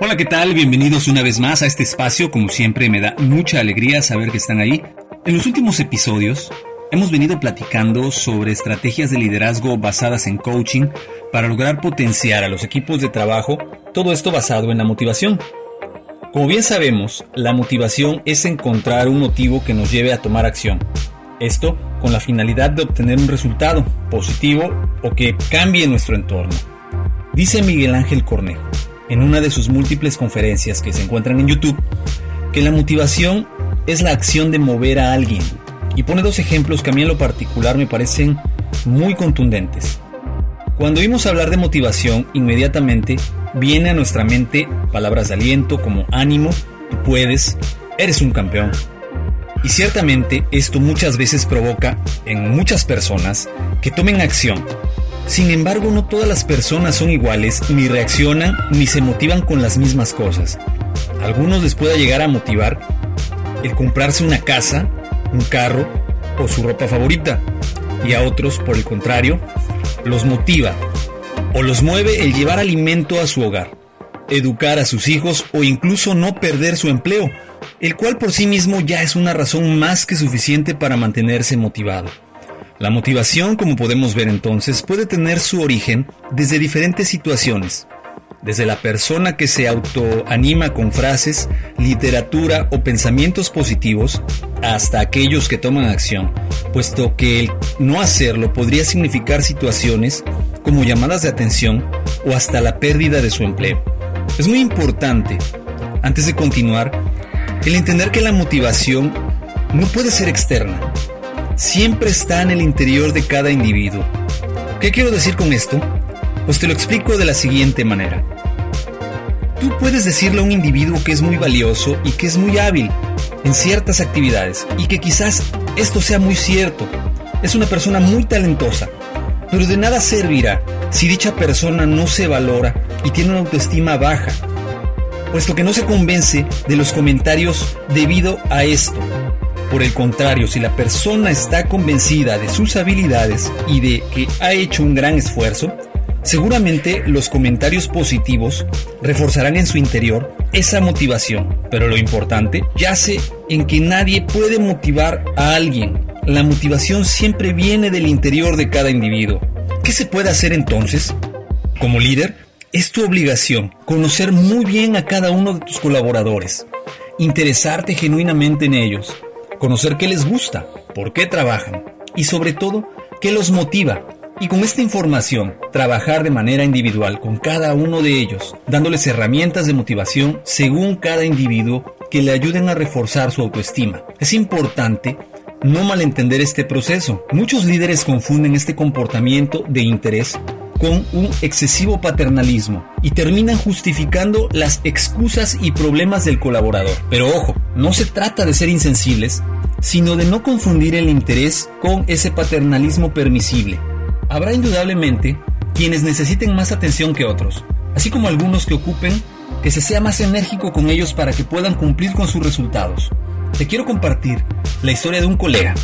Hola, ¿qué tal? Bienvenidos una vez más a este espacio. Como siempre, me da mucha alegría saber que están ahí. En los últimos episodios hemos venido platicando sobre estrategias de liderazgo basadas en coaching para lograr potenciar a los equipos de trabajo, todo esto basado en la motivación. Como bien sabemos, la motivación es encontrar un motivo que nos lleve a tomar acción. Esto con la finalidad de obtener un resultado positivo o que cambie nuestro entorno. Dice Miguel Ángel Cornejo, en una de sus múltiples conferencias que se encuentran en YouTube, que la motivación es la acción de mover a alguien. Y pone dos ejemplos que a mí en lo particular me parecen muy contundentes. Cuando oímos hablar de motivación, inmediatamente viene a nuestra mente palabras de aliento como ánimo, tú puedes, eres un campeón. Y ciertamente esto muchas veces provoca en muchas personas que tomen acción. Sin embargo, no todas las personas son iguales, ni reaccionan, ni se motivan con las mismas cosas. A algunos les puede llegar a motivar el comprarse una casa, un carro o su ropa favorita. Y a otros, por el contrario, los motiva o los mueve el llevar alimento a su hogar, educar a sus hijos o incluso no perder su empleo, el cual por sí mismo ya es una razón más que suficiente para mantenerse motivado. La motivación, como podemos ver entonces, puede tener su origen desde diferentes situaciones, desde la persona que se autoanima con frases, literatura o pensamientos positivos, hasta aquellos que toman acción, puesto que el no hacerlo podría significar situaciones como llamadas de atención o hasta la pérdida de su empleo. Es muy importante, antes de continuar, el entender que la motivación no puede ser externa, siempre está en el interior de cada individuo. ¿Qué quiero decir con esto? Pues te lo explico de la siguiente manera. Tú puedes decirle a un individuo que es muy valioso y que es muy hábil en ciertas actividades y que quizás esto sea muy cierto. Es una persona muy talentosa, pero de nada servirá si dicha persona no se valora y tiene una autoestima baja, puesto que no se convence de los comentarios debido a esto. Por el contrario, si la persona está convencida de sus habilidades y de que ha hecho un gran esfuerzo, seguramente los comentarios positivos reforzarán en su interior esa motivación. Pero lo importante yace en que nadie puede motivar a alguien. La motivación siempre viene del interior de cada individuo. ¿Qué se puede hacer entonces? Como líder, es tu obligación conocer muy bien a cada uno de tus colaboradores, interesarte genuinamente en ellos, conocer qué les gusta, por qué trabajan y sobre todo qué los motiva. Y con esta información, trabajar de manera individual con cada uno de ellos, dándoles herramientas de motivación según cada individuo que le ayuden a reforzar su autoestima. Es importante no malentender este proceso. Muchos líderes confunden este comportamiento de interés con un excesivo paternalismo y terminan justificando las excusas y problemas del colaborador. Pero ojo, no se trata de ser insensibles, sino de no confundir el interés con ese paternalismo permisible. Habrá indudablemente quienes necesiten más atención que otros, así como algunos que ocupen que se sea más enérgico con ellos para que puedan cumplir con sus resultados. Te quiero compartir la historia de un colega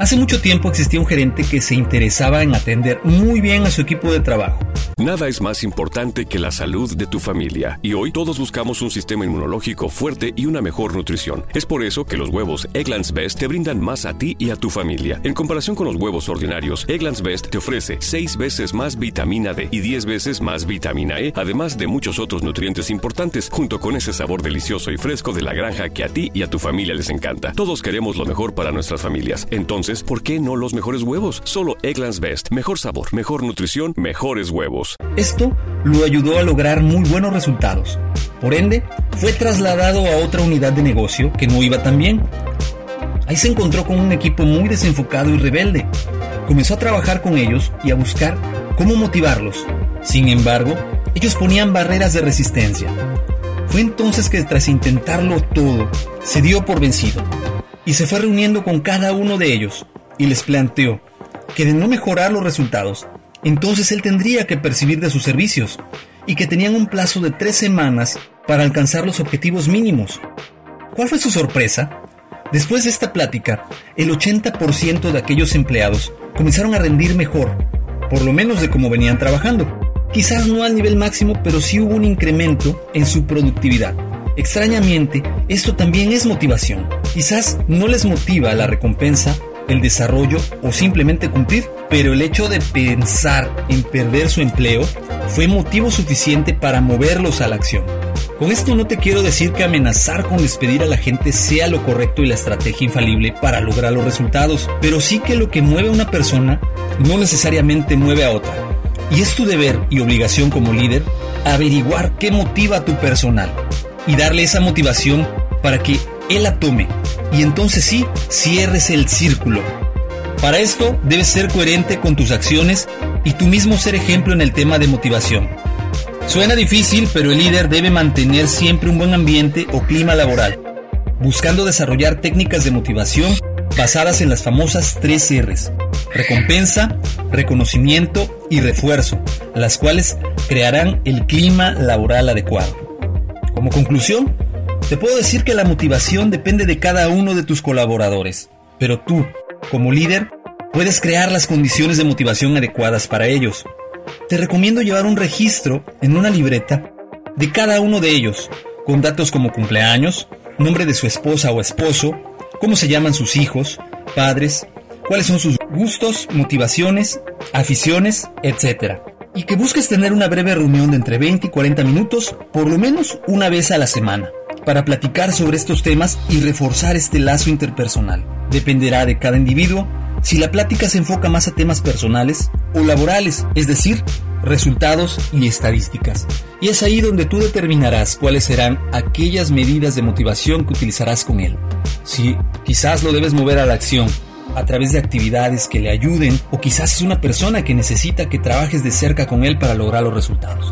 Hace mucho tiempo existía un gerente que se interesaba en atender muy bien a su equipo de trabajo. Nada es más importante que la salud de tu familia y hoy todos buscamos un sistema inmunológico fuerte y una mejor nutrición. Es por eso que los huevos Egglands Best te brindan más a ti y a tu familia. En comparación con los huevos ordinarios, Egglands Best te ofrece 6 veces más vitamina D y 10 veces más vitamina E, además de muchos otros nutrientes importantes, junto con ese sabor delicioso y fresco de la granja que a ti y a tu familia les encanta. Todos queremos lo mejor para nuestras familias. Entonces, ¿por qué no los mejores huevos? Solo Egglands Best. Mejor sabor, mejor nutrición, mejores huevos. Esto lo ayudó a lograr muy buenos resultados. Por ende, fue trasladado a otra unidad de negocio que no iba tan bien. Ahí se encontró con un equipo muy desenfocado y rebelde. Comenzó a trabajar con ellos y a buscar cómo motivarlos. Sin embargo, ellos ponían barreras de resistencia. Fue entonces que tras intentarlo todo, se dio por vencido y se fue reuniendo con cada uno de ellos y les planteó que de no mejorar los resultados, entonces él tendría que percibir de sus servicios y que tenían un plazo de tres semanas para alcanzar los objetivos mínimos. ¿Cuál fue su sorpresa? Después de esta plática, el 80% de aquellos empleados comenzaron a rendir mejor, por lo menos de cómo venían trabajando. Quizás no al nivel máximo, pero sí hubo un incremento en su productividad. Extrañamente, esto también es motivación. Quizás no les motiva la recompensa, el desarrollo o simplemente cumplir, pero el hecho de pensar en perder su empleo fue motivo suficiente para moverlos a la acción. Con esto no te quiero decir que amenazar con despedir a la gente sea lo correcto y la estrategia infalible para lograr los resultados, pero sí que lo que mueve a una persona no necesariamente mueve a otra. Y es tu deber y obligación como líder averiguar qué motiva a tu personal y darle esa motivación para que él la tome y entonces sí cierres el círculo. Para esto debes ser coherente con tus acciones y tú mismo ser ejemplo en el tema de motivación. Suena difícil, pero el líder debe mantener siempre un buen ambiente o clima laboral, buscando desarrollar técnicas de motivación basadas en las famosas tres R's, recompensa, reconocimiento y refuerzo, las cuales crearán el clima laboral adecuado. Como conclusión, te puedo decir que la motivación depende de cada uno de tus colaboradores, pero tú, como líder, puedes crear las condiciones de motivación adecuadas para ellos. Te recomiendo llevar un registro en una libreta de cada uno de ellos, con datos como cumpleaños, nombre de su esposa o esposo, cómo se llaman sus hijos, padres, cuáles son sus gustos, motivaciones, aficiones, etc y que busques tener una breve reunión de entre 20 y 40 minutos, por lo menos una vez a la semana, para platicar sobre estos temas y reforzar este lazo interpersonal. Dependerá de cada individuo si la plática se enfoca más a temas personales o laborales, es decir, resultados y estadísticas. Y es ahí donde tú determinarás cuáles serán aquellas medidas de motivación que utilizarás con él. Si quizás lo debes mover a la acción a través de actividades que le ayuden o quizás es una persona que necesita que trabajes de cerca con él para lograr los resultados.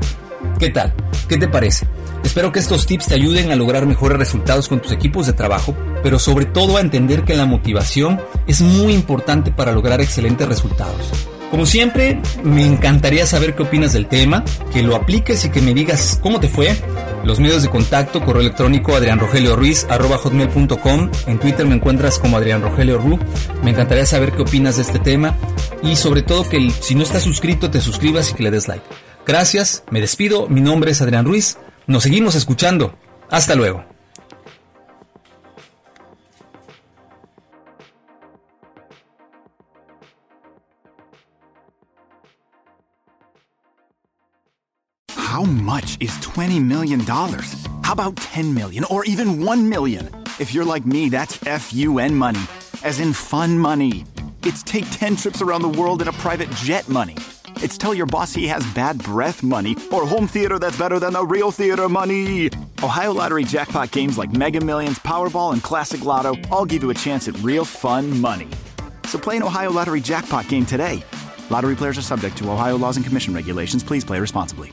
¿Qué tal? ¿Qué te parece? Espero que estos tips te ayuden a lograr mejores resultados con tus equipos de trabajo, pero sobre todo a entender que la motivación es muy importante para lograr excelentes resultados. Como siempre, me encantaría saber qué opinas del tema, que lo apliques y que me digas cómo te fue. Los medios de contacto, correo electrónico adrianrogelioruiz.com. En Twitter me encuentras como Adrián Ru. Me encantaría saber qué opinas de este tema y sobre todo que si no estás suscrito te suscribas y que le des like. Gracias, me despido, mi nombre es Adrián Ruiz. Nos seguimos escuchando. Hasta luego. How much is $20 million? How about 10 million or even 1 million? If you're like me, that's FUN money, as in fun money. It's take 10 trips around the world in a private jet money. It's tell your boss he has bad breath money or home theater that's better than the real theater money. Ohio Lottery jackpot games like Mega Millions, Powerball, and Classic Lotto all give you a chance at real fun money. So play an Ohio Lottery jackpot game today. Lottery players are subject to Ohio laws and commission regulations. Please play responsibly.